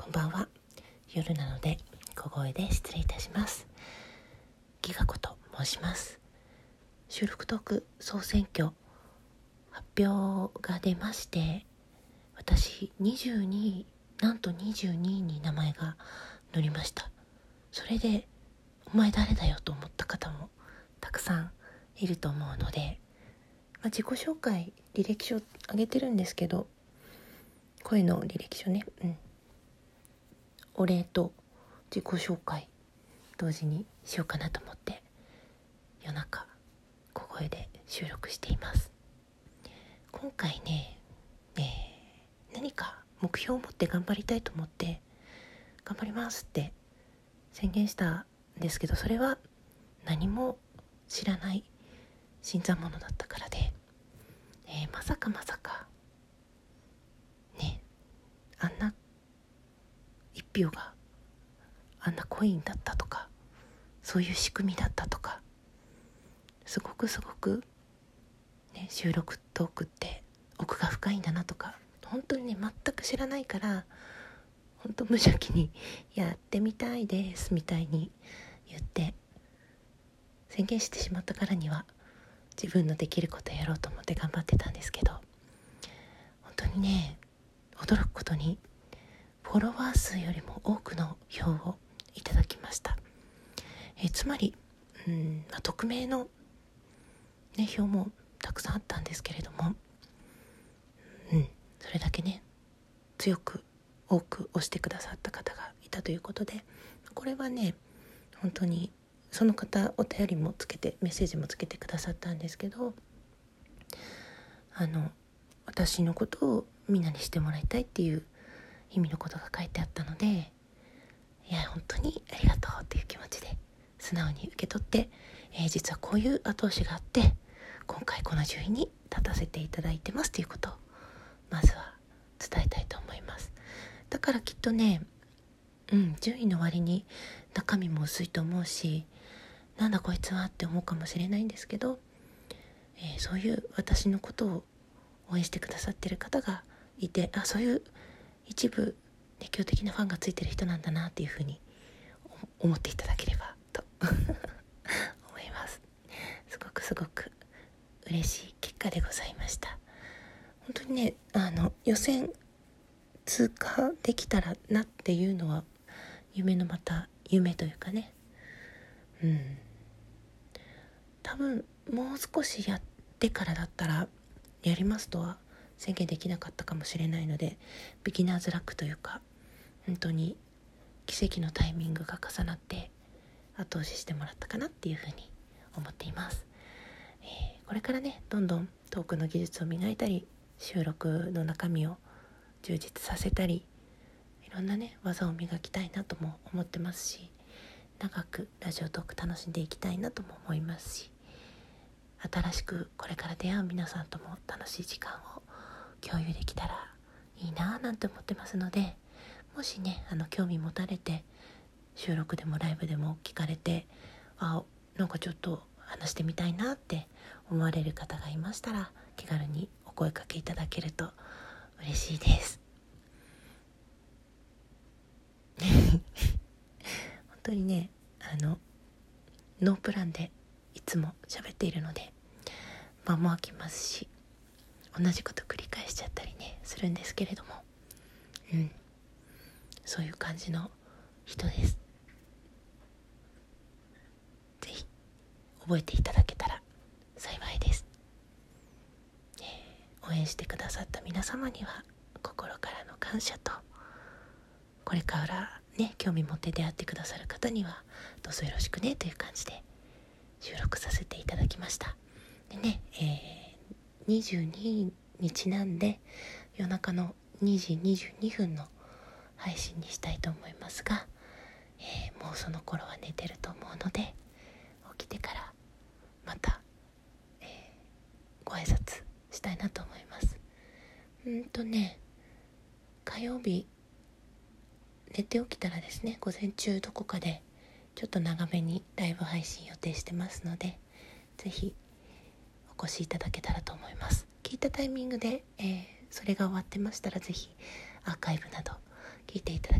こんばんは。夜なので小声で失礼いたします。ギガ子と申します。収録トーク総選挙発表が出まして私22位なんと22位に名前が載りました。それでお前誰だよと思った方もたくさんいると思うので、まあ、自己紹介履歴書上げてるんですけど声の履歴書ね。うん。お礼と自己紹介同時にしようかなと思って夜中小声で収録しています。今回ね、えー、何か目標を持って頑張りたいと思って頑張りますって宣言したんですけどそれは何も知らない新参者だったからで、えー、まさかまさかねあんな票があんなコインだったとかそういう仕組みだったとかすごくすごく、ね、収録トークって奥が深いんだなとか本当にね全く知らないから本当無邪気に「やってみたいです」みたいに言って宣言してしまったからには自分のできることやろうと思って頑張ってたんですけど本当にね驚くことにフォロワー数よりも多くの票をいただきました、えつまりうん、まあ、匿名の、ね、票もたくさんあったんですけれども、うん、それだけね強く多く押してくださった方がいたということでこれはね本当にその方お便りもつけてメッセージもつけてくださったんですけどあの私のことをみんなにしてもらいたいっていう意味のことが書いてあったのでいや本当にありがとうっていう気持ちで素直に受け取って、えー、実はこういう後押しがあって今回この順位に立たせていただいてますということをまずは伝えたいと思います。だからきっとねうん順位の割に中身も薄いと思うしなんだこいつはって思うかもしれないんですけど、えー、そういう私のことを応援してくださってる方がいてあそういう一部熱狂的なファンがついてる人なんだなっていうふうに思っていただければと 思います。すごくすごく嬉しい結果でございました。本当にねあの予選通過できたらなっていうのは夢のまた夢というかね。うん。多分もう少しやってからだったらやりますとは宣言できなかったかもしれないのでビギナーズラックというか本当に奇跡のタイミングが重なって後押ししてもらったかなっていうふうに思っています、えー、これからねどんどんトークの技術を磨いたり収録の中身を充実させたりいろんなね技を磨きたいなとも思ってますし長くラジオトーク楽しんでいきたいなとも思いますし新しくこれから出会う皆さんとも楽しい時間を共有できたらいいなぁなんて思ってますのでもしねあの興味持たれて収録でもライブでも聞かれてあなんかちょっと話してみたいなって思われる方がいましたら気軽にお声かけいただけると嬉しいです。本当にねあのノープランでいつも喋っているので間も空きますし同じこと繰り返しちゃったりねするんですけれども。うん。そういう感じの人です。是非覚えていただけたら幸いです、えー、応援してくださった皆様には心からの感謝とこれからね興味持って出会ってくださる方にはどうぞよろしくねという感じで収録させていただきました、22にちなんで夜中の2時22分の配信にしたいと思いますが、えー、もうその頃は寝てると思うので起きてからまた、えー、ご挨拶したいなと思います。うんとね火曜日寝て起きたらですね午前中どこかでちょっと長めにライブ配信予定してますので是非お越しいただけたらと思います。聞いたタイミングで、えー、それが終わってましたら是非アーカイブなど聞いていただ